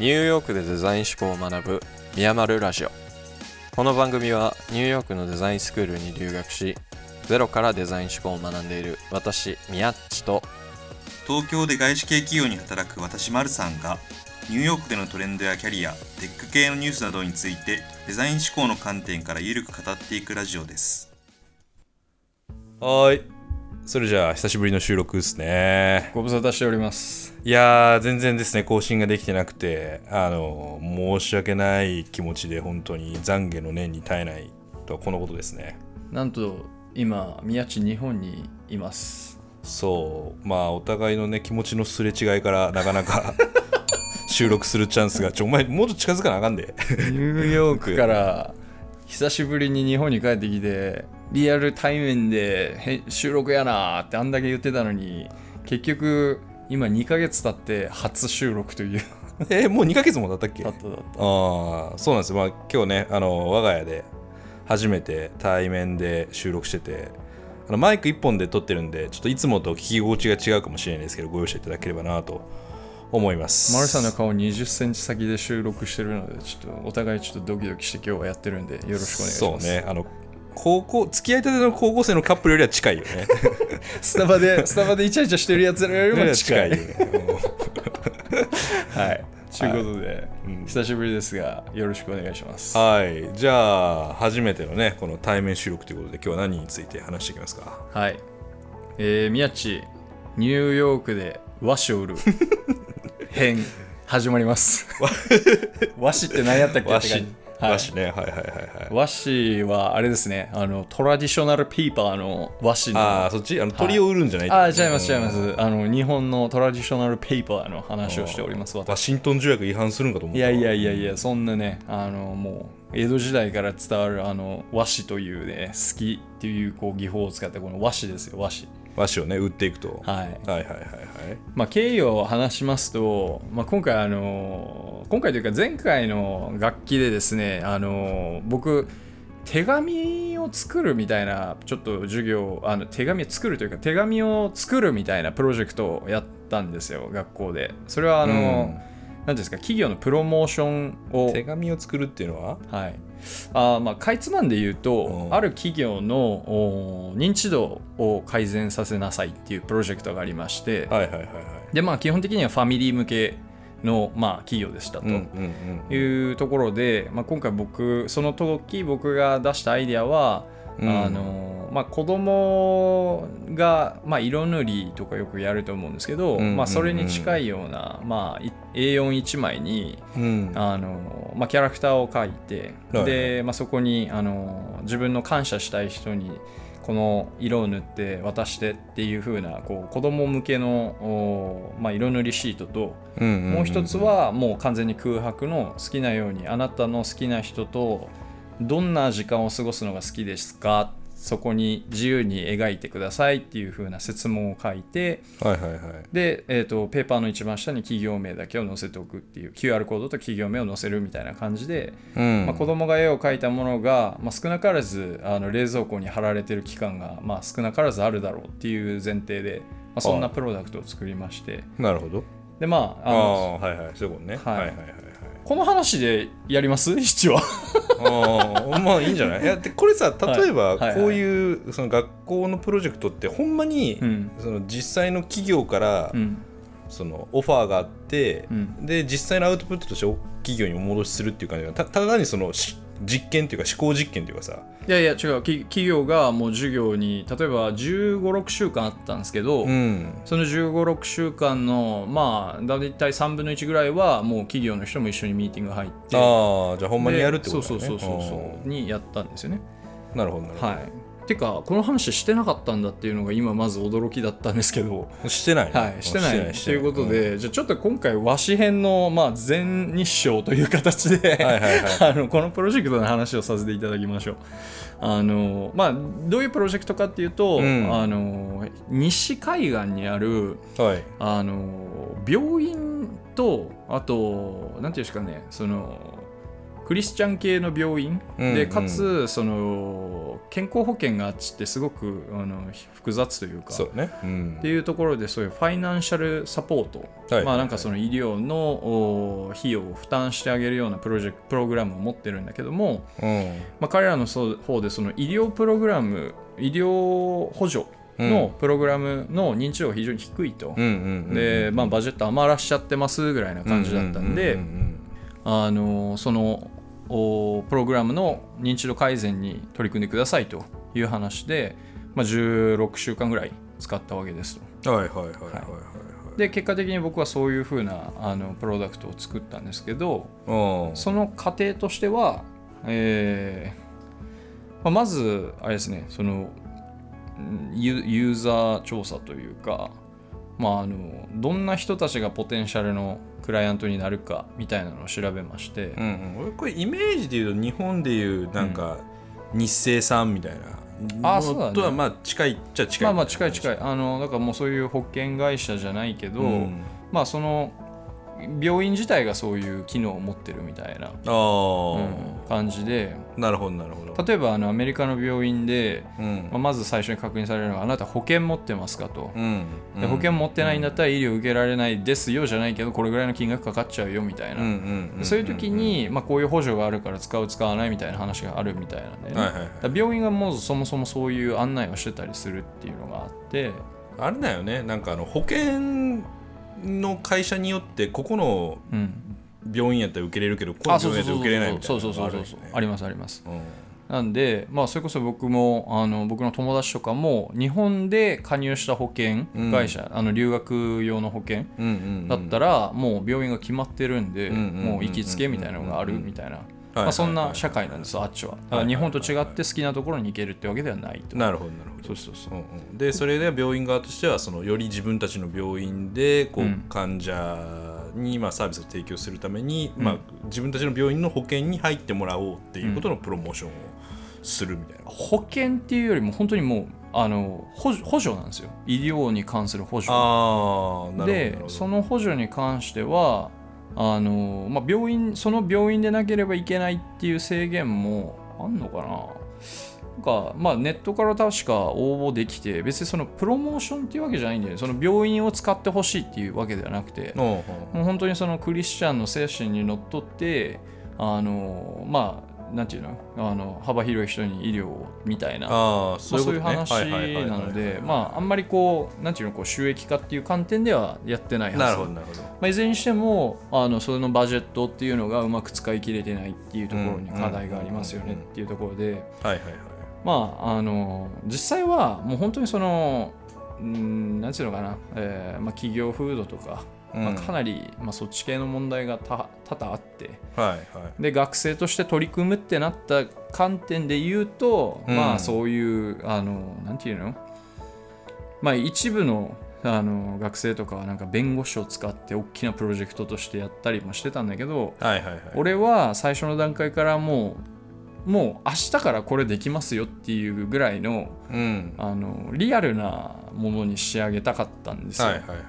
ニューヨークでデザイン思考を学ぶミヤマルラジオ。この番組はニューヨークのデザインスクールに留学しゼロからデザイン思考を学んでいる私ミヤッチと東京で外資系企業に働く私マルさんがニューヨークでのトレンドやキャリアテック系のニュースなどについてデザイン思考の観点からゆるく語っていくラジオです。はいそれじゃあ久しぶりの収録ですね。ご無沙汰しております。いやー全然ですね更新ができてなくてあの申し訳ない気持ちで本当に懺悔の念に耐えないとはこのことですね。なんと今宮地日本にいます。そう。まあお互いのね気持ちのすれ違いからなかなか 収録するチャンスがちょお前もっと近づかなあかんで。ニューヨーク。から久しぶりに日本に帰ってきてリアル対面でへ収録やなーってあんだけ言ってたのに結局今2ヶ月経って初収録という。えもう2ヶ月も経ったっけ？だっただった。ああそうなんですよ、まあ、今日ねあの我が家で初めて対面で収録しててあのマイク1本で撮ってるんでちょっといつもと聞き心地が違うかもしれないですけどご容赦いただければなと思います。マルさんの顔20センチ先で収録してるのでちょっとお互いちょっとドキドキして今日はやってるんでよろしくお願いしそうますね。あの高校付き合いたての高校生のカップルよりは近いよね。スタバでスタバでイチャイチャしてるやつらよりも近 い。はい。ということで、うん。久しぶりですがよろしくお願いします。はい。じゃあ初めてのねこの対面収録ということで今日は何について話していきますか？はい。えー、宮地、ニューヨークで和紙を売る 編、始まります。和紙って何やったっけ和紙じ。はい和紙ね。はいはいはいはい。和紙はあれですね、あの、トラディショナルペーパーの和紙の。ああそっち？あの鳥を売るんじゃないあー違います違いまうんす。あの、日本のトラディショナルペーパーの話をしております。ワ私。シントン条約違反するんかと思ったいやいやいやいや、そんなね、あの、もう、江戸時代から伝わるあの和紙というね、好きっていうこう技法を使ったこの和紙ですよ、和紙。和紙をね売っていくと、はい。はいはいはいはい。まあ、経緯を話しますと、まあ、今回あの今回というか前回の楽器でですねあの僕手紙を作るみたいなちょっと授業あの手紙を作るというか手紙を作るみたいなプロジェクトをやったんですよ学校で。それはあの、うんですか企業のプロモーションを。手紙を作るっていうのは？はい、あーまあかいつまんで言うと、うん。ある企業のお認知度を改善させなさいっていうプロジェクトがありまして、はいはいはいはい。でまあ基本的にはファミリー向けの、まあ、企業でしたと。いうところで、まあ、今回僕その時僕が出したアイデアは、うん。あのまあ、子供が、まあ、色塗りとかよくやると思うんですけど、うんうんうんまあ、それに近いような、まあ、い A41 枚にうん。あの、まあ、キャラクターを描いて、はいで、まあ、そこにあの自分の感謝したい人にこの色を塗って渡してっていう風なこう子供向けの、おまあ、色塗りシートと、もう一つはもう完全に空白の好きなようにあなたの好きな人とどんな時間を過ごすのが好きですかそこに自由に描いてくださいっていう風な説問を書いてはいはいはい。で、えー、とペーパーの一番下に企業名だけを載せておくっていう QR コードと企業名を載せるみたいな感じで、うん。まあ、子供が絵を描いたものが、まあ、少なからずあの冷蔵庫に貼られてる期間が、まあ、少なからずあるだろうっていう前提で、まあ、そんなプロダクトを作りまして。なるほど。でまあああのあはいはいそういうことね。はい。はいはいはいこの話でやります？一応。はいああまあいいんじゃない？いやでこれさ例えばこういうその学校のプロジェクトってほんまにうん。その実際の企業からうん。そのオファーがあってうん。で実際のアウトプットとして企業にお戻しするっていう感じがたただ単にそのし実験っていうか思考実験っていうかさ。いやいや違う。き企業がもう授業に例えば1 5 6週間あったんですけど、うん。その1 5 6週間のまあ大体3分の1ぐらいはもう企業の人も一緒にミーティング入って。ああじゃあほんまにやるってことだね。でそうそうそうそうそうにやったんですよね。うんなるほどなるほど、はいてかこの話してなかったんだっていうのが今まず驚きだったんですけど。してないね。はい、してない。しということで、じゃあちょっと今回和紙編の、まあ、全日照という形で、はいはいはい。あのこのプロジェクトの話をさせていただきましょう。あのまあ、どういうプロジェクトかっていうと、うん。あの西海岸にあるはい。あの病院とあとなんていうんですかねそのクリスチャン系の病院で、かつその健康保険があっちってすごくあの複雑というかそうね。うん。っていうところでそういうファイナンシャルサポート、はい。まあなんかその医療のお費用を負担してあげるようなプロジェクトプログラムを持ってるんだけども、うん。まあ、彼らの方でその医療プログラム医療補助のプログラムの認知度が非常に低いと、で、まあ、バジェット余らしちゃってますぐらいな感じだったんで、あのそのおプログラムの認知度改善に取り組んでくださいという話で、まあ、16週間ぐらい使ったわけですと。うんはいはいはいはいはいで結果的に僕はそういうふうなあのプロダクトを作ったんですけどはいその過程としては、えーまあ、まずあれですねそのユーザー調査というか、まあ、あのどんな人たちがポテンシャルのクライアントになるかみたいなのを調べまして、うんうん。俺これイメージで言うと日本でいうなんか日清さんみたいな。あそうだね。のとはまあ近いっちゃ近い。まあまあ近い近い。いあのだからもうそういう保険会社じゃないけど、うん。まあその病院自体がそういう機能を持ってるみたいな、あうん。あ感じで。なるほどなるほど。例えばあのアメリカの病院で、うん。まあ、まず最初に確認されるのがあなた保険持ってますかと、うんで保険持ってないんだったら医療受けられないですよじゃないけどこれぐらいの金額かかっちゃうよみたいな、うんうんうんそういう時に、まあ、こういう補助があるから使う使わないみたいな話があるみたいなんでね、はいはいはい。だから病院がもうそもそもそういう案内をしてたりするっていうのがあって。あれだよね。なんかあの保険の会社によってここのうん病院やったら受けれるけどこの病院やったら受けれないみたいなそうそうそうそうありますあります。うん。なんで、まあ、それこそ僕もあの僕の友達とかも日本で加入した保険会社、あの留学用の保険うんうんだったらもう病院が決まってるんで、うんうんうんもう行きつけみたいなのがあるみたいな、はいまあ、そんない社会なんですあっちは。だから日本と違って好きなところに行けるってわけではないと。なるほどなるほど。そうそうそう。うんうん。でそれで病院側としてはそのより自分たちの病院でこう、うん。患者にまあサービスを提供するために、まあ、自分たちの病院の保険に入ってもらおうっていうことのプロモーションをするみたいな。保険っていうよりも本当にもうあの補助なんですよ。医療に関する補助でその補助に関してはあの、まあ、病院その病院でなければいけないっていう制限もあんのかなか、まあ、ネットから確か応募できて別にそのプロモーションっていうわけじゃないんだよね。その病院を使ってほしいっていうわけではなくてもう本当にそのクリスチャンの精神にのっとってあのまあなんていうの？あの幅広い人に医療をみたいなああそそうういう話なので、まあ、あんまりこう、なんていうの、こう収益化っていう観点ではやってないはず。なるほどなるほど。まあ、いずれにしても、あのそのバジェットっていうのがうまく使い切れてないっていうところに課題がありますよねっていうところで、はいはいはいまあ、あの、実際はもう本当にその、うんなんていうのかな、えーまあ、企業風土とか、まあ、かなり、まあ、そっち系の問題が多多々あって、はいはい。で学生として取り組むってなった観点で言うと、うん。まあそういうあのなんていうのまあ一部のあの学生とかはなんか弁護士を使って大きなプロジェクトとしてやったりもしてたんだけどはいはいはい。俺は最初の段階からもうもう明日からこれできますよっていうぐらいのうん。あのリアルなものに仕上げたかったんですよ。はいはいはいは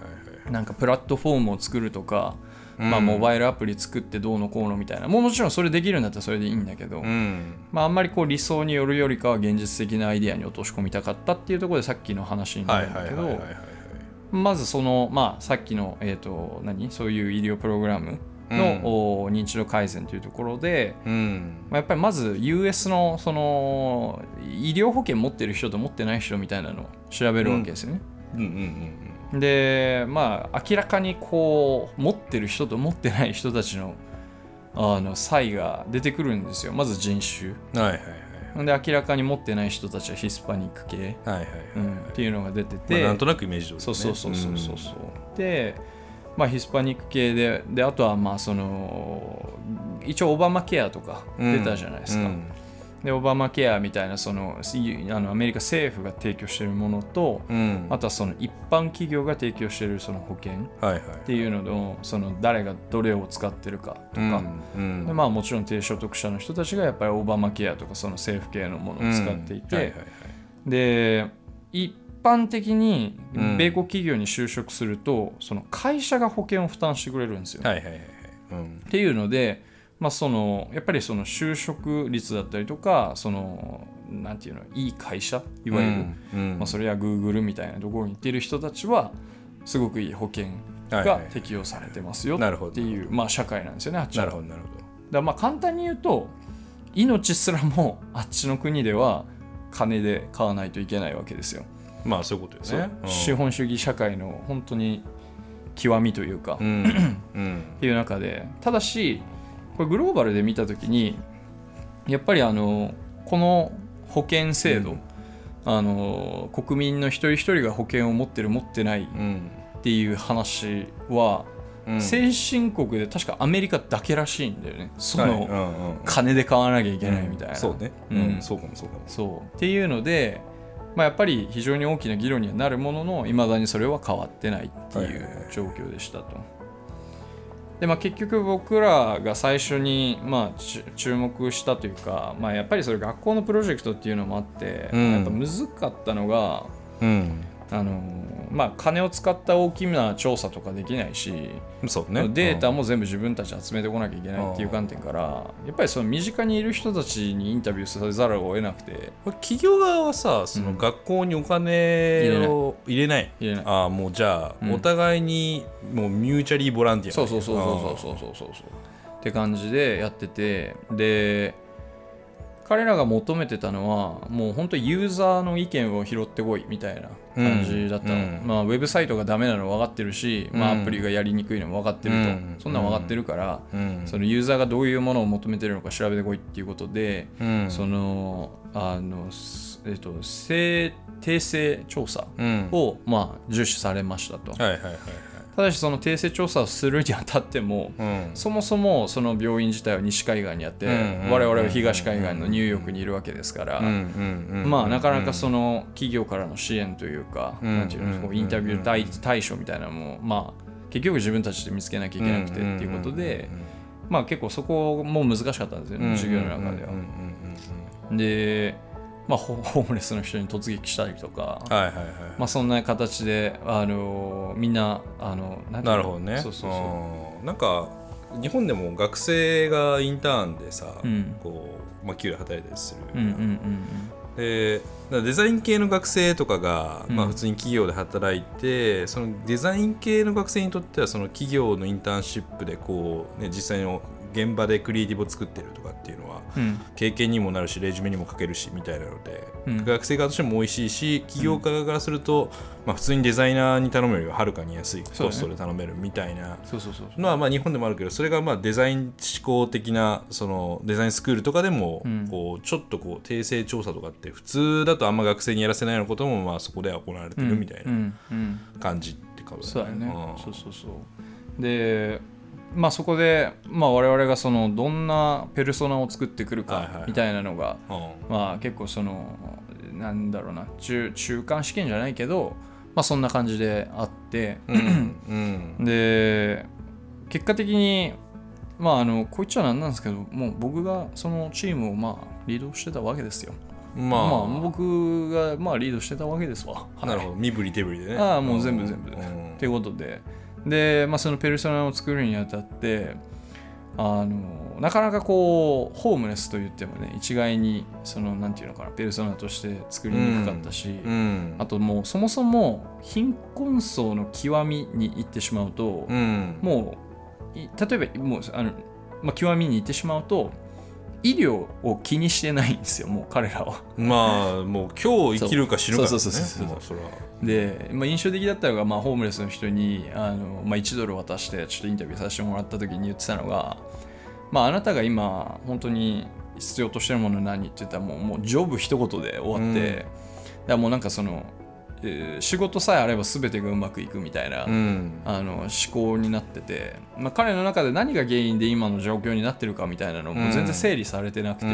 い。なんかプラットフォームを作るとか、まあ、うんモバイルアプリ作ってどうのこうのみたいな。もうもちろんそれできるんだったらそれでいいんだけど、うん。まあ、あんまりこう理想によるよりかは現実的なアイデアに落とし込みたかったっていうところでさっきの話になはいるんだけどまずその、まあ、さっきの、えー、と何？そういう医療プログラムの、認知度改善というところで、うん。まあ、やっぱりまず US のその医療保険持ってる人と持ってない人みたいなのを調べるわけですよね。うん。うんうんでまあ明らかにこう持ってる人と持ってない人たちのあの差異が出てくるんですよ。まず人種。うんはいはいはい。で明らかに持ってない人たちはヒスパニック系、っていうのが出てまあて、なんとなくイメージ通りね。そうそうそうそうそう。そうでまあヒスパニック系でであとはまあその一応オバマケアとかうん。出たじゃないですか、うん。でオバマケアみたいなそのいあのアメリカ政府が提供しているものと、うん。あとはその一般企業が提供しているその保険はいはい。っていうののその誰がどれを使ってるかとか、うん。でまあ、もちろん低所得者の人たちがやっぱりオバマケアとかその政府系のものを使っていて、はいはいはいで一般的にうん。米国企業に就職すると、その会社が保険を負担してくれるんですよ。はいはいはいはい。うん。っていうのでまあ、そのやっぱりその就職率だったりとかそのなんていうのいい会社いわゆる、うん。まあ、それや Google みたいなところに行ってる人たちはすごくいい保険が適用されてますよなるほどっていう、まあ、社会なんですよねあっちは。なるほどなるほだからまあ簡単に言うと命すらもあっちの国では金で買わないといけないわけですよ。どまあそういうことですねう。ん。資本主義社会の本当に極みというか、っうん。うん。ていう中でただしこれグローバルで見た時にやっぱりあのこの保険制度、うん。あの国民の一人一人が保険を持ってる持ってないうん。っていう話は、うん。先進国で確かアメリカだけらしいんだよね。その、金で買わなきゃいけないみたいな、そうね。ううんん。そうかもそうかも。そう。っていうので、まあ、やっぱり非常に大きな議論にはなるもののいまだにそれは変わってないっていう状況でしたと。でまあ、結局僕らが最初に、まあ、ち注目したというか、まあ、やっぱりそれ学校のプロジェクトっていうのもあって、うんやっぱ難かったのがうんあの、まあ、金を使った大きな調査とかできないし、そうね。データも全部自分たち集めてこなきゃいけないっていう観点からやっぱりその身近にいる人たちにインタビューせざるを得なくて企業側はさその学校にお金を入れない。入れない。ああもうじゃあ、うん。お互いにもうミューチャリーボランティアそうそうそうそうそうそうそうそう。って感じでやっててで彼らが求めてたのはもう本当ユーザーの意見を拾ってこいみたいな感じだったの、うん。うんまあウェブサイトがダメなの分かってるし、まあ、うんアプリがやりにくいのも分かってると、うん。そんなん分かってるから、うん。そのユーザーがどういうものを求めてるのか調べてこいっていうことで、うん。そのあの、すえっと、性訂正調査うん。を、まあ、重視されましたと、はいはいはいはいただしその訂正調査をするにあたっても、うん。そもそもその病院自体は西海岸にあって、うん我々は東海岸のニューヨークにいるわけですから、うんうんうんまあなかなかその企業からの支援というか、うんなんていうのインタビュー対対象みたいなのも、まあ、結局自分たちで見つけなきゃいけなくてっていうことで、まあ結構そこも難しかったんですよね、授業の中ではうん。うんうんで、まあ、ホ ホームレスの人に突撃したりとか、うんはいはいはい。まあ、そんな形で、あのみんなあのなるほどね。そうそうそう。うん。なんか日本でも学生がインターンでさ、うん。こうまあ、給料働いたりする、うんうんうんでだからデザイン系の学生とかが、うん。まあ、普通に企業で働いてそのデザイン系の学生にとってはその企業のインターンシップでこう、ね、実際の現場でクリエイティブを作ってるとかっていうのは経験にもなるしレジュメにも書けるしみたいなので、うん。学生側としても美味しいし企業側からすると、まあ、普通にデザイナーに頼むよりははるかに安いコストで頼めるみたいな。のはまあ日本でもあるけどそれがまあデザイン思考的なそのデザインスクールとかでもうん。こうちょっとこう訂正調査とかって普通だとあんま学生にやらせないようなこともまあそこでは行われてるみたいな感じってことそうだよね。うん。そうそうそう。でまあそこで、まあ、我々がそのどんなペルソナを作ってくるはいはいはい。かみたいなのが、うん。まあ結構そのなんだろうな中中間試験じゃないけど、まあ、そんな感じであって、うんうん。で結果的にまああのこう言っちゃなんなんですけどもう僕がそのチームをまあリードしてたわけですよ。まあ、まあ僕がまあリードしてたわけですわ。なるほど。身振り手振りでね。ああもう全部全部。うん。っていうことでで、まあ、そのペルソナを作るにあたってあのなかなかこうホームレスと言ってもね一概にそのなんていうのかなペルソナとして作りにくかったし、うんあともうそもそも貧困層の極みに行ってしまうと、うん。もうい例えばもうあの、まあ、極みに行ってしまうと医療を気にしてないんですよもう彼らは。まあもう今日生きるか死ぬかだね。そうそうそうそうそれは。で、まあ、印象的だったのが、まあ、ホームレスの人にあの、まあ、1ドル渡してちょっとインタビューさせてもらった時に言ってたのが、まあ、あなたが今本当に必要としてるものは何って言ったらもうもうジョブ一言で終わって、うん。だからもうなんかその、えー仕事さえあれば全てがうまくいくみたいな、うん。あの思考になってて、まあ、彼の中で何が原因で今の状況になってるかみたいなのも全然整理されてなくて、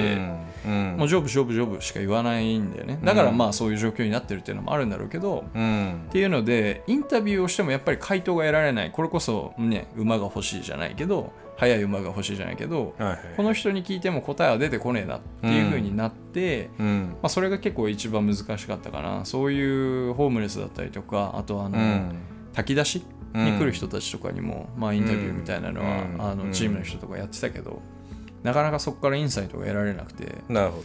うん。もうジョブジョブジョブしか言わないんだよね。だからまあそういう状況になってるっていうのもあるんだろうけど、うん。っていうのでインタビューをしてもやっぱり回答が得られない。これこそね馬が欲しいじゃないけど速い馬が欲しいじゃないけどはいはいこの人に聞いても答えは出てこねえなっていう風になって、うん。まあ、それが結構一番難しかったかな。そういうホームレスだったりとかあとあの、うん。炊き出しに来る人たちとかにも、まあ、インタビューみたいなのは、うん。あうん。のチームの人とかやってたけど、なかなかそこからインサイトが得られなくてなるほど。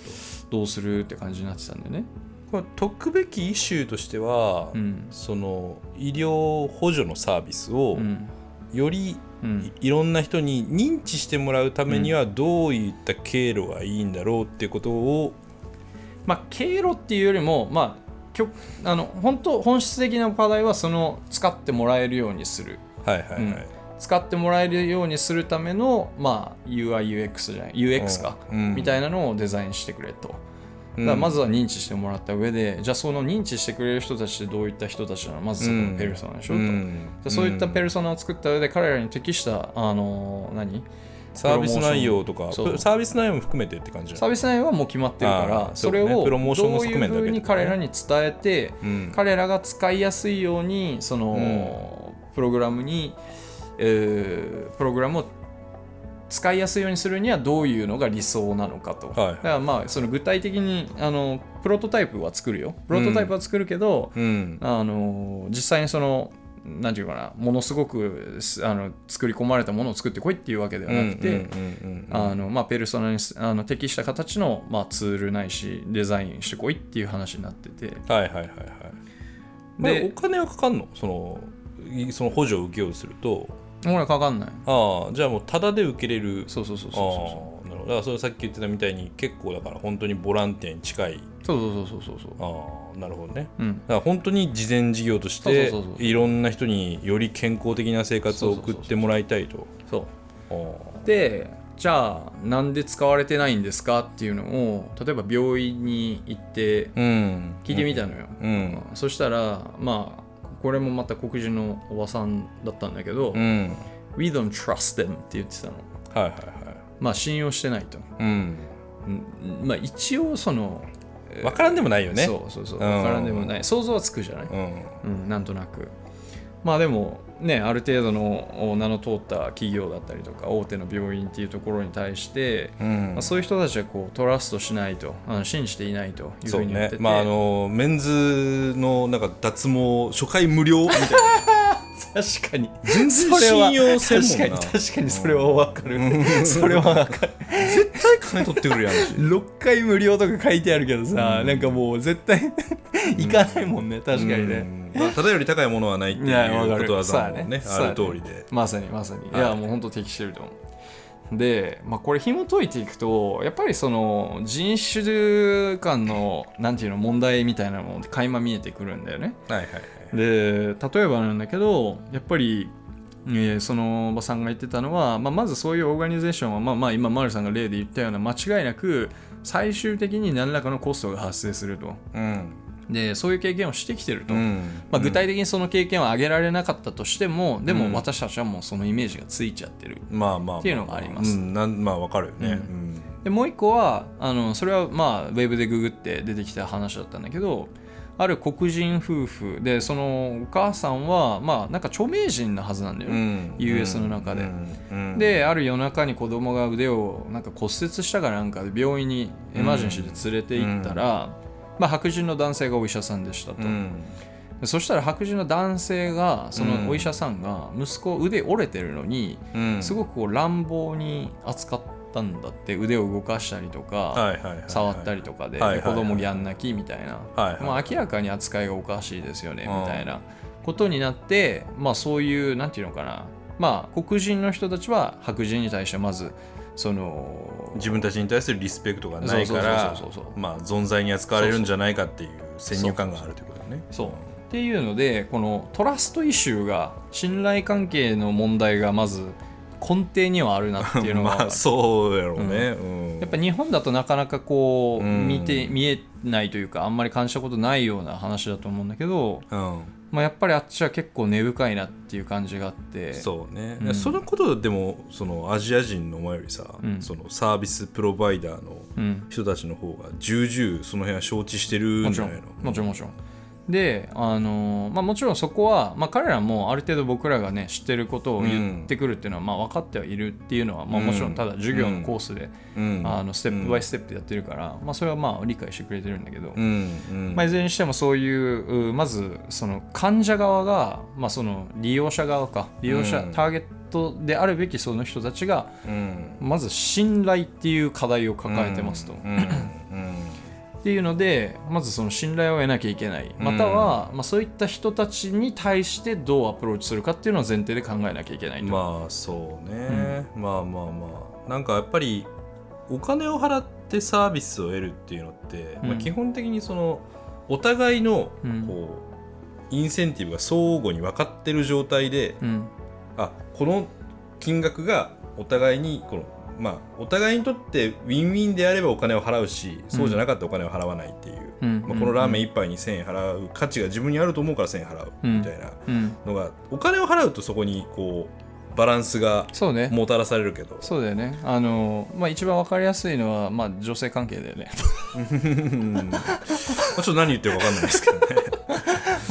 どうするって感じになってたんだよね。これ解くべきイシューとしては、うん。その医療補助のサービスをうん。よりうん。いいろんな人に認知してもらうためにはどういった経路がいいんだろうっていうことを、まあ、経路っていうよりも、まあ、きょあの本当本質的な課題はその使ってもらえるようにする。はいはいはい、うん。使ってもらえるようにするための、まあ、UIUX じゃない UX か、うん。みたいなのをデザインしてくれと。だからまずは認知してもらった上で、じゃあその認知してくれる人たちってどういった人たちなの？まずそこのペルソナでしょ、と。うん。じゃあそういったペルソナを作った上で彼らに適したあの何？サービス内容とかそう。サービス内容も含めてって感じサービス内容はもう決まってるからそれをそうねプロモーションどういうふうに彼らに伝えて、うん。彼らが使いやすいようにその、プログラムに、えープログラムを使いやすいようにするにはどういうのが理想なのかと、はいだからまあその具体的にあのプロトタイプは作るよ。プロトタイプは作るけど、うん。あの実際にそのなんていうかなものすごくすあの作り込まれたものを作ってこいっていうわけではなくて、あのまあ、ペルソナにすあの適した形の、まあ、ツールないしデザインしてこいっていう話になってて。はいはいはいはい。ででお金はかかんの？そのいその補助を受けようとするとほらかかんない。ああじゃあもうタダで受けれる。そうそうそうあそうあなるほど。だからそれさっき言ってたみたいに結構だから本当にボランティアに近い。そうそうそうそうそうそう。ああなるほどね。うん。だから本当に事前事業としてそうそうそうそう。いろんな人により健康的な生活を送ってもらいたいと。そうでじゃあなんで使われてないんですかっていうのを例えば病院に行ってうん。聞いてみたのよ、うん。そしたらまあこれもまた黒人のおばさんだったんだけど、うん。We don't trust them って言ってたの。はいはいはい。まあ信用してないと、うん。うん。まあ一応その分からんでもないよね。そうそうそう。うん。分からんでもない。想像はつくじゃない、うん。うん、なんとなく。まあでもねある程度の名の通った企業だったりとか大手の病院っていうところに対して、うん。まあ、そういう人たちはこうトラストしないとあの信じていないというふうに言ってて。ね。まああのメンズのなんか脱毛初回無料みたいな 確かに。全然信用せんもんな。確かに確かにそれは分かる。それは分かる。絶対金取ってくるやん。し6回無料とか書いてあるけどさ、うん。なんかもう絶対 行かないもんね。確かにね、うん。まあ、ただより高いものはないっていうことわざもね。そうやね。ある通りで。まさにまさに、い。やもう本当適してると思う。で、まあ、これ紐解いていくとやっぱりその人種間のなんていうの問題みたいなのも垣間見えてくるんだよね。はいはいはいで例えばなんだけどやっぱり、えーそのおばさんが言ってたのは、まあ、まずそういうオーガニゼーションは、まあ、まあ今丸さんが例で言ったような間違いなく最終的に何らかのコストが発生すると。うん。でそういう経験をしてきてると、うん。まあ、具体的にその経験を上げられなかったとしても、でうん。も私たちはもうそのイメージがついちゃってる。まあまあっていうのがあります。うん、なんまあわかるよね、でもう一個はあのそれはまあウェブでググって出てきた話だったんだけどある黒人夫婦でそのお母さんはまあなんか著名人なはずなんだよね、うん。US の中で。うん。うん。である夜中に子供が腕をなんか骨折したかなんかで病院にエマージェンシーで連れて行ったら、まあ、白人の男性がお医者さんでしたと、そしたら白人の男性がそうんのお医者さんが息子腕折れてるのにうん。すごくこう乱暴に扱ったんだって腕を動かしたりとか、触ったりとかで、子供ギャン泣きみたいな、まあ、明らかに扱いがおかしいですよねうん。みたいな。ことになって、まあ、そういうなんていうのかな。まあ黒人の人たちは白人に対してまずその自分たちに対するリスペクトがないから存在に扱われるんじゃないかっていう先入観があるということだね。そう。っていうのでこのトラストイシューが信頼関係の問題がまず根底にはあるなっていうのが、まあそうやろうね、うん。やっぱ日本だとなかなかこううん。見て見えないというかあんまり感じたことないような話だと思うんだけど、うん。まあ、やっぱりあっちは結構根深いなっていう感じがあって。そうね、うん。そのことでもそのアジア人の前よりさ、うん。そのサービスプロバイダーのうん、人たちの方が重々その辺は承知してるんじゃないの？もちろん。もちろんであのーまあ、もちろんそこは、まあ、彼らもある程度僕らがね知ってることを言ってくるっていうのは、まあ、分かってはいるっていうのは、まあ、うん。もちろんただ授業のコースで、うん。あのステップバイステップでやってるから、まあ、それはまあ理解してくれてるんだけど、うん。うん。まあ、いずれにしてもそういううまずその患者側が、まあ、その利用者側か利用者、うん。ターゲットであるべきその人たちがうん。まず信頼っていう課題を抱えてますと。うん。うんっていうのでまずその信頼を得なきゃいけない。または、まあ、そういった人たちに対してどうアプローチするかっていうのを前提で考えなきゃいけないと。まあそうね、まあまあまあ。なんかやっぱりお金を払ってサービスを得るっていうのって、うん。まあ、基本的にそのお互いのうん。こう、インセンティブが相互に分かってる状態で、うん。あこの金額がお互いにこのまあお互いにとってウィンウィンであればお金を払うし、そうじゃなかったらお金を払わないっていう、うん。まあ、このラーメン1杯に1000円払う価値が自分にあると思うから1000円払うみたいな。うん、のが、お金を払うとそこにこうバランスがそうね。もたらされるけど。そうだよね。あの、まあ、一番わかりやすいのは、まあ、女性関係だよね。うん。まあちょっと何言ってるか分かんないですけどね。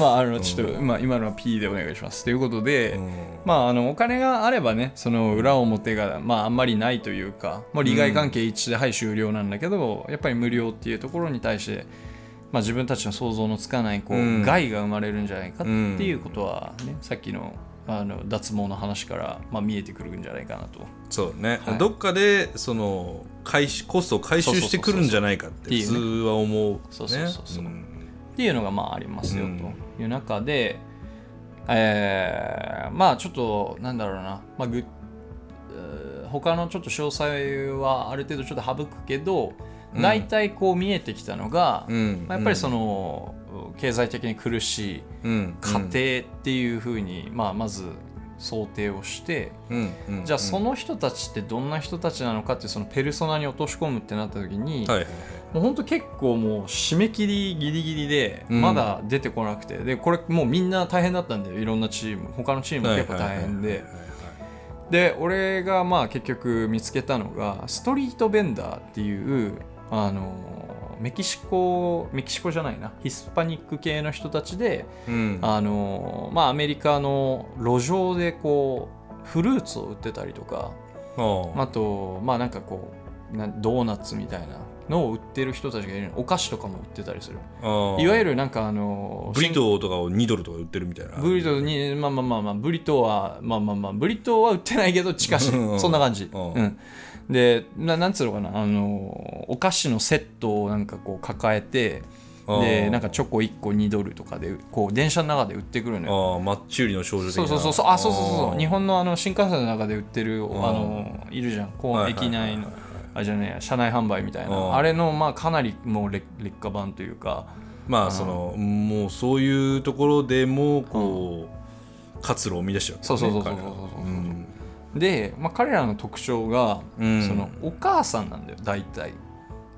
まああのちょっと、まあ、今のは P でお願いします。ということで、うん。まあ、あのお金があればねその裏表が、まあ、あんまりないというか、まあ、利害関係一致で、はい終了なんだけどやっぱり無料っていうところに対して、まあ、自分たちの想像のつかないこう、うん。害が生まれるんじゃないかっていうことは、ねさっきのあの脱毛の話から、まあ、見えてくるんじゃないかなと。そうね、はい。どっかでその回収コストを回収してくるんじゃないかって普通は思うね。そうそうそうそう。うんっていうのがまあありますようん。という中で、えーまあちょっとなんだろうな、まあ、ぐえー他のちょっと詳細はある程度ちょっと省くけどうん。大体こう見えてきたのが、うん。まあやっぱりその経済的に苦しいうん。家庭っていうふうに、まあ、まず想定をして、うん。うん。じゃあその人たちってどんな人たちなのかってそのペルソナに落とし込むってなった時に、はいはいはいもう本当結構もう締め切りギリギリでうん。まだ出てこなくて、でこれもうみんな大変だったんだよ。いろんなチーム。他のチームも結構大変で。で俺がまあ結局見つけたのがストリートベンダーっていうあのメキシコメキシコじゃないな。ヒスパニック系の人たちでうん。あのまあアメリカの路上でこうフルーツを売ってたりとか。あ。あとまあなんかこうなドーナツみたいなのを売ってる人たちがいる。のお菓子とかも売ってたりする。あいわゆるなんかあのブリトーとかを2ドルとか売ってるみたいな。ブリトーにまあまあまあまあブリトーはまあまあまあブリトーは売ってないけど近しそんな感じ。うん。うん。でななんつうのかなあのお菓子のセットをなんかこう抱えてでなんかチョコ1個2ドルとかでこう電車の中で売ってくるのよ。ああマッチ売りの少女的な。そうそうそうそう。あそうそうそうそう。日あ本のあの新幹線の中で売ってるあのいるじゃん。こうはいはいはい。駅内のあじゃね車内販売みたいうん。なあれのまあかなりもう劣劣化版というか。まあそのもうそういうところでもこう活路を生み出しちゃう。そうそうそうそうそうそうう。ん。で、まあ、彼らの特徴が、うん。そのお母さんなんだよ大体。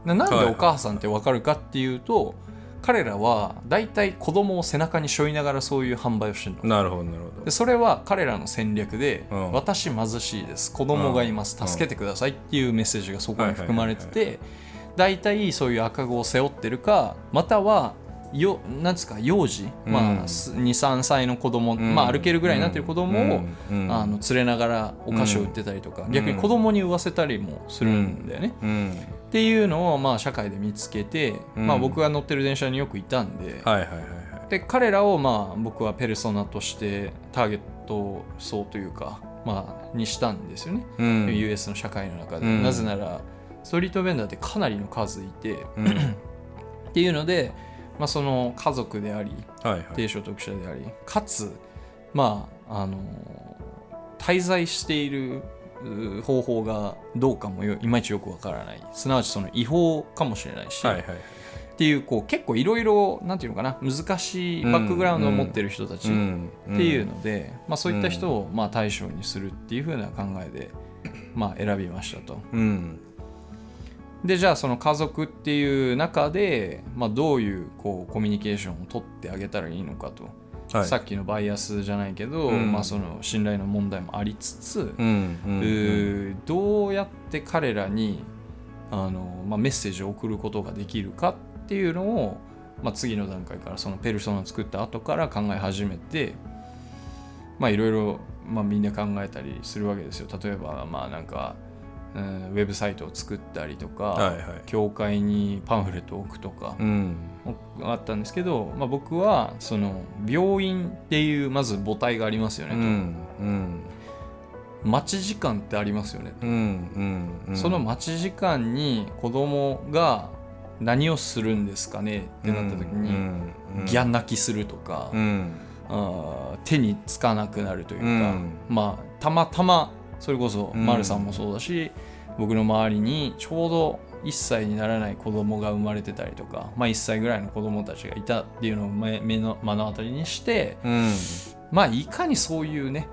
ななんでお母さんって分かるかっていうと、彼らは大体子供を背中に背負いながらそういう販売をしてるの。なるほどなるほでそれは彼らの戦略で、うん。私貧しいです。子供がいます、うん。助けてくださいっていうメッセージがそこに含まれてはいて大体そういう赤子を背負ってるかまたはよなんですか幼児、うん。まあ、23歳の子供、うん。まあ、歩けるぐらいになってる子供を、うん。うん。あの連れながらお菓子を売ってたりとか、うん逆に子供に売わせたりもするんだよね。うんっていうのをまあ社会で見つけて、うん。まあ、僕が乗ってる電車によくいたんで,、はいはいはいはい。で彼らをまあ僕はペルソナとしてターゲット層というか、まあ、にしたんですよね、うん。US の社会の中で、うん。なぜならストリートベンダーってかなりの数いて、うん。っていうので、まあ、その家族でありはいはい。低所得者でありかつまああの滞在しているう方法がどうかもよいまいちよくわからない。すなわちその違法かもしれないし、はいはいはいっていうこう結構いろいろなんていうのかな難しいバックグラウンドを持ってる人たちっんていうので、まあ、そういった人をまあ対象にするっていうふうな考えで、まあ、選びましたと。うん。でじゃあその家族っていう中で、まあ、どういうこうコミュニケーションを取ってあげたらいいのかと、はい。さっきのバイアスじゃないけど、うん。まあ、その信頼の問題もありつつ、うんうんどうやって彼らにあの、まあ、メッセージを送ることができるかっていうのを、まあ、次の段階からそのペルソナを作った後から考え始めてまあいろいろ、まあ、みんな考えたりするわけですよ。例えばまあなんか、うん、ウェブサイトを作ったりとか、はいはい。教会にパンフレットを置くとか。うんあったんですけど、まあ、僕はその病院っていうまず母体がありますよねと。うんうん。待ち時間ってありますよね、うんうんうん。その待ち時間に子供が何をするんですかねってなった時に、うんうん。ギャン泣きするとか、うん。あー手につかなくなるというか、うん。まあたまたまそれこそうん。丸さんもそうだし、僕の周りにちょうど1歳にならない子供が生まれてたりとか、まあ、1歳ぐらいの子供たちがいたっていうのを目目の目の当たりにしてうん。まあいかにそういうね、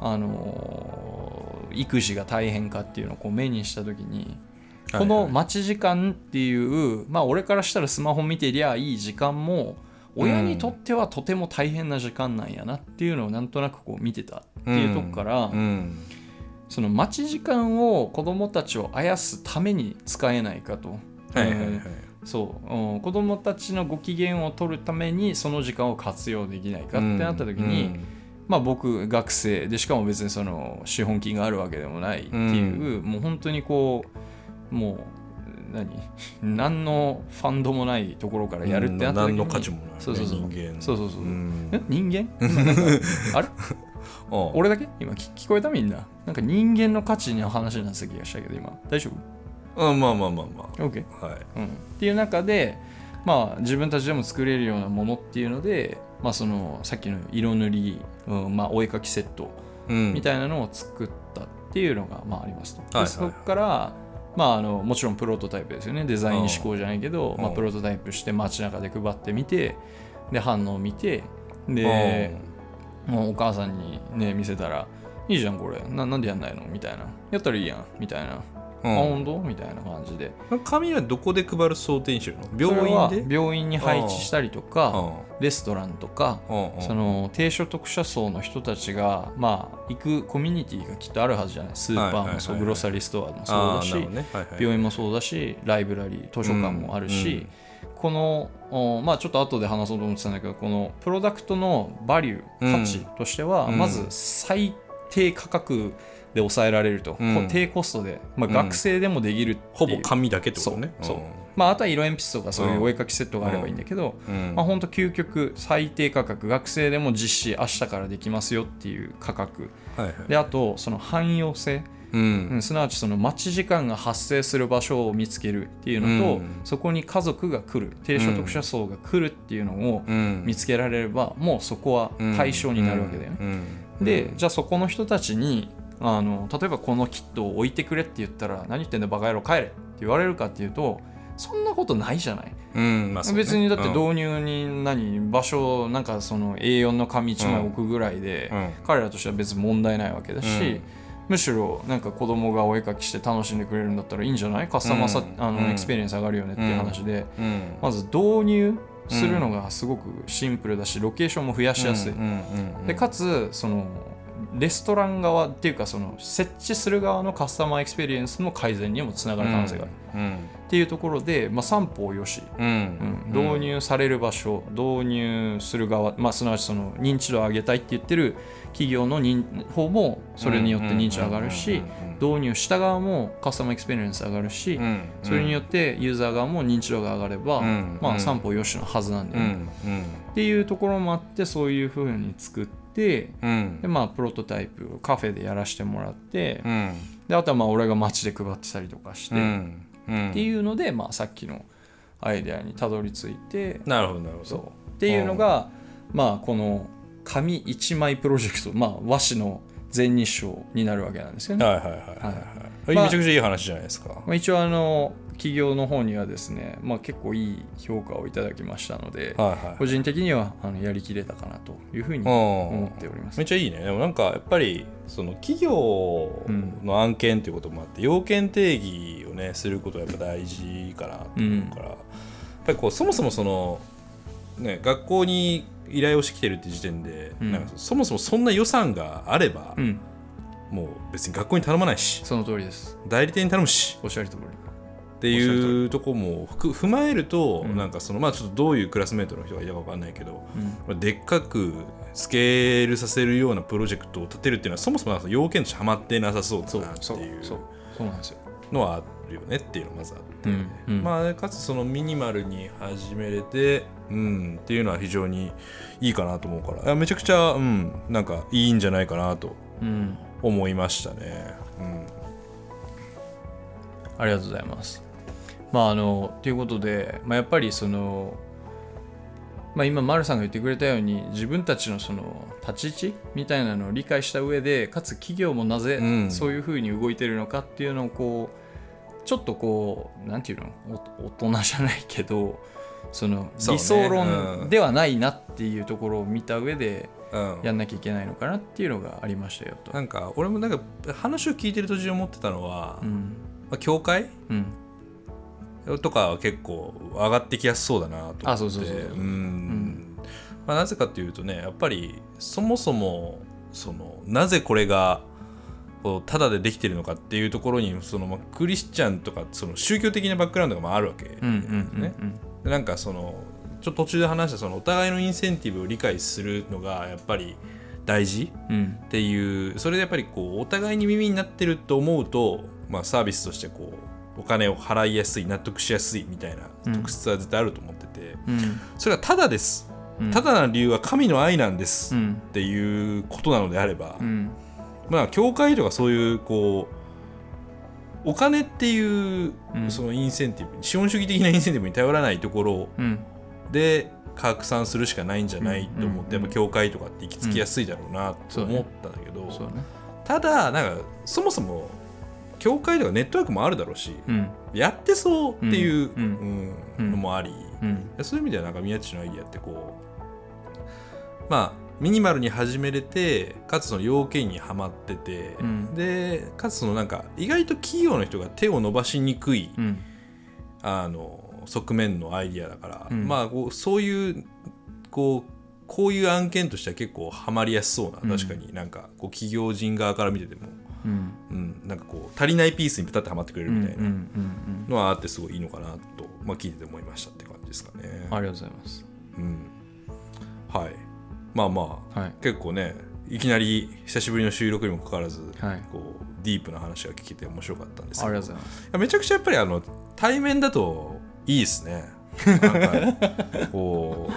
あのー育児が大変かっていうのをこう目にした時にこの待ち時間っていう、まあ俺からしたらスマホ見てりゃいい時間も親にとってはとても大変な時間なんやなっていうのをなんとなくこう見てたっていうとこから、うんその待ち時間を子供たちをあやすために使えないかと。はいはいはい。うん。そう、うん。子供たちのご機嫌を取るためにその時間を活用できないかってなった時に、まあ僕学生でしかも別にその資本金があるわけでもないっていう、もう本当にこうもう何？何のファンドもないところからやるってなった時に、何の価値もないそうそうそう。人間そうそうそう、ん。え？人間？あれ？あ俺だけ？今聞聞こえたみんな？なんか人間の価値の話になってた気がしたけど今。大丈あまあまあまあま夫 ?OK、あはい。うん、っていう中でまあ自分たちでも作れるようなものっていうのでまあそのさっきの色塗り、うんまあ、お絵かきセットうん。みたいなのを作ったっていうのがまあありますと。ではいはい。そこから、まあ、あのもちろんプロトタイプですよね。デザイン思考じゃないけど、まあ、うんプロトタイプして街中で配ってみてで反応を見てでもうお母さんにね見せたら「いいじゃんこれななんでやんないの?」みたいな「やったらいいやん」みたいな「うん。あ本当?」みたいな感じで。紙はどこで配る想定にしてるの？病院で？病院に配置したりとかレストランとかうんうん。その低所得者層の人たちが、まあ、行くコミュニティがきっとあるはずじゃない？スーパーもそう、グロサリーストアもそうだし、ね。はいはい病院もそうだしライブラリー図書館もあるし、このおまあちょっと後で話そうと思ってたんだけどこのプロダクトのバリュー価値としては、うん。まず最低価格で抑えられると、うん。低コストで、まあ、うん学生でもできるう。ほぼ紙だけってことね。そう。そうまあ、あとは色鉛筆とかそういうお絵かきセットがあればいいんだけど、うん。まあ、本当究極最低価格。学生でも実施明日からできますよっていう価格。はいはい。であとその汎用性、ううん。ん、すなわちその待ち時間が発生する場所を見つけるっていうのと、うん。そこに家族が来る低所得者層が来るっていうのをうん。見つけられればもうそこは対象になるわけだよね。うん。でじゃあそこの人たちにあの例えばこのキットを置いてくれって言ったら何言ってんだバカ野郎帰れって言われるかっていうとそんなことないじゃない？うんまあね。別にだってうん。導入に何場所なんかその A4 の紙1枚置くぐらいで、うん。彼らとしては別に問題ないわけだし、うんむしろなんか子供がお絵描きして楽しんでくれるんだったらいいんじゃない？カスタマーさ、あのエクスペリエンス上がるよねっていう話で、うん。まず導入するのがすごくシンプルだしロケーションも増やしやすい、でかつそのレストラン側っていうかその設置する側のカスタマーエクスペリエンスの改善にもつながる可能性がある、うん。っていうところで、まあ、三方よし、うん。うん。導入される場所導入する側、まあ、すなわちその認知度を上げたいって言ってる企業の方もそれによって認知度上がるし導入した側もカスタマーエクスペリエンス上がるし、うん。それによってユーザー側も認知度が上がれば、うん。まあ、うん三方よしのはずなんだよね、うん。うん。っていうところもあってそういうふうに作ってうん。でまあプロトタイプをカフェでやらせてもらって、うん。であとはまあ俺が街で配ってたりとかして、っていうので、まあ、さっきのアイデアにたどり着いてなるほどなるほそう。どっていうのが、まあこの紙1枚プロジェクト、まあ、和紙の全日章になるわけなんですよね。はいはいはいはいははい。まあめちゃくちゃいい話じゃないですか。まあ、一応あの企業の方にはですね、まあ、結構いい評価をいただきましたので、はいはい。個人的にはあのやりきれたかなというふうに思っております。めっ。ちゃいいね。でもなんかやっぱりその企業の案件っていうこともあって、要件定義をねすることはやっぱ大事かなと思うから、やっぱりこうそもそもそのね学校に依頼をしてきてるって時点で、うんなんかそもそもそんな予算があれば、うん、もう別に学校に頼まないしその通りです。代理店に頼むしおっしゃる通り。っていうとこも踏まえると、うんなんかそのまあちょっとどういうクラスメートの人がいたか分かんないけど、うんまあでっかくスケールさせるようなプロジェクトを立てるっていうのはそもそも要件としてはまってなさそうだなっていう。のはあるよねっていうのがまずあって、うんうん。まあかつそのミニマルに始めれてうんっていうのは非常にいいかなと思うから。めちゃくちゃうんなんかいいんじゃないかなとうん。思いましたね。うん、ありがとうございます。まああのということで、まあ、やっぱりその、まあ、今丸さんが言ってくれたように自分たちのその立ち位置みたいなのを理解した上でかつ企業もなぜうん。そういうふうに動いてるのかっていうのをこうちょっとこうなんていうのお大人じゃないけどその理想う論ん。ではないなっていうところを見た上でうん。やんなきゃいけないのかなっていうのがありましたよと。なんか俺もなんか話を聞いてる途中思ってたのは、まうん。あ、教会？うん。とかは結構上がってきやすそうだなと思って。あそうそうそううん。まあ、なぜかっていうとねやっぱりそもそもそのなぜこれがこうただでできてるのかっていうところにその、まあ、クリスチャンとかその宗教的なバックグラウンドがまああるわけ、うんうんうんねでなんかそのちょっと途中で話したそのお互いのインセンティブを理解するのがやっぱり大事うん。うんっていうそれでやっぱりこうお互いに耳になってると思うと、まあ、サービスとしてこうお金を払いやすい納得しやすいみたいな特質は絶対あると思ってて、うん。それはただです、うん。ただな理由は神の愛なんです、っうん。ていうことなのであれば、うんまあ教会とかそういうこうお金っていううん。そのインセンティブ、資本主義的なインセンティブに頼らないところうん。で拡散するしかないんじゃないと思って、うん。やっぱ教会とかって行き着きやすいだろうなと思ったんだけど、そうだね。ただなんかそもそも教会とかネットワークもあるだろうし、うん。やってそうっていう、うん。うん。うん。のもあり、うん。そういう意味ではなんか宮地のアイディアってこうまあミニマルに始めれてかつその要件にはまってて、うん。でかつそのなんか意外と企業の人が手を伸ばしにくい、うん。あの側面のアイディアだから、うん。まあこうそういうこうこういう案件としては結構ハマりやすそうな、うん。確かになんかこう企業人側から見てても、うん。うん、なんかこう足りないピースにピタッとはまってくれるみたいなんのはあってすごいいいのかなと、まあ、聞いてて思いましたって感じですかね。ありがとうございますうん、はいまあまあはい。結構ねいきなり久しぶりの収録にもかかわらず、はい。こうディープな話が聞けて面白かったんですけど。ありがとうございます。めちゃくちゃやっぱりあの対面だといいですね。なんか こ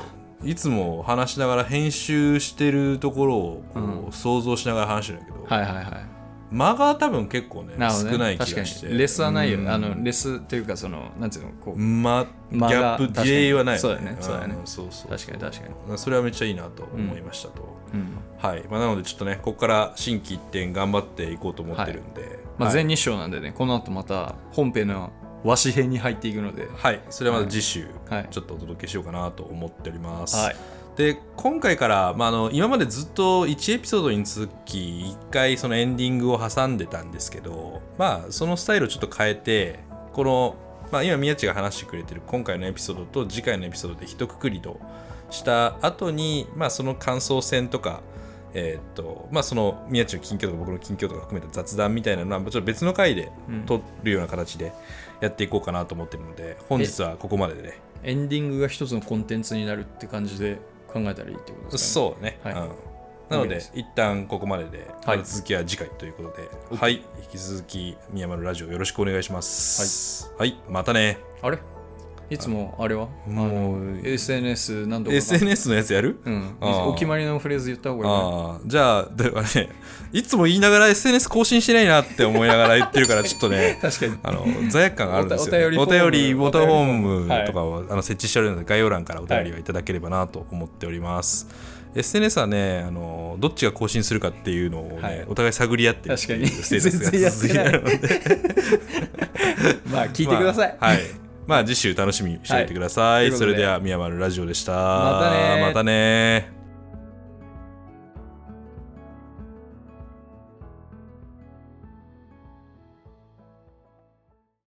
ういつも話しながら編集してるところをこう、うん。想像しながら話してるんだけど、はいはいはい間が多分結構ねなるほどね。少ない気がして。に。レスはないよ、うん。あのレスっていうかそのなんていうのこう、まギ間がャップディレイはないよね。確かにそうだね。そうだね。んそうそう。確かに確かに。それはめっちゃいいなと思いましたと、うん。はい、まあ、なのでちょっとねここから心機一転頑張っていこうと思ってるんで、まあ、はい。全日章なんでね、この後また本編の和紙編に入っていくので、はい、それはまた次週、はい。ちょっとお届けしようかなと思っております。はいで今回から、まあ、あの今までずっと1エピソードにつき1回そのエンディングを挟んでたんですけど、まあ、そのスタイルをちょっと変えてこの、まあ、今宮地が話してくれてる今回のエピソードと次回のエピソードで一括りとした後に、まあ、その感想戦とかえーっとまあ、その宮地の近況とか僕の近況とか含めた雑談みたいなのはちょっと別の回でうん。撮るような形でやっていこうかなと思ってるので本日はここまでで。ねエンディングが一つのコンテンツになるって感じで考えたらいいってことですか、ね、そうね、はい。うん、なので一旦ここまでで、はい。続きは次回ということで OK はい。引き続き宮丸ラジオよろしくお願いします。はい、またね。あれ？いつもあれは？あもうの SNS 何度か。SNS のやつやる？うん、お決まりのフレーズ言った方がいいねああ。じゃあではねいつも言いながら SNS 更新してないなって思いながら言ってるからちょっとね 確かに。あの罪悪感があるんですよ、ね、おお便便りボタンフォームはいとかを、あの設置してあるので概要欄からお便りはいただければなと思っております、SNS はねあのどっちが更新するかっていうのをね、はい。お互い探り合ってる確かにステータスが続いてるので。まあ聞いてください、まあはいまあ次週楽しみにしておいてください、はい。それでは宮丸ラジオでした。またねまたね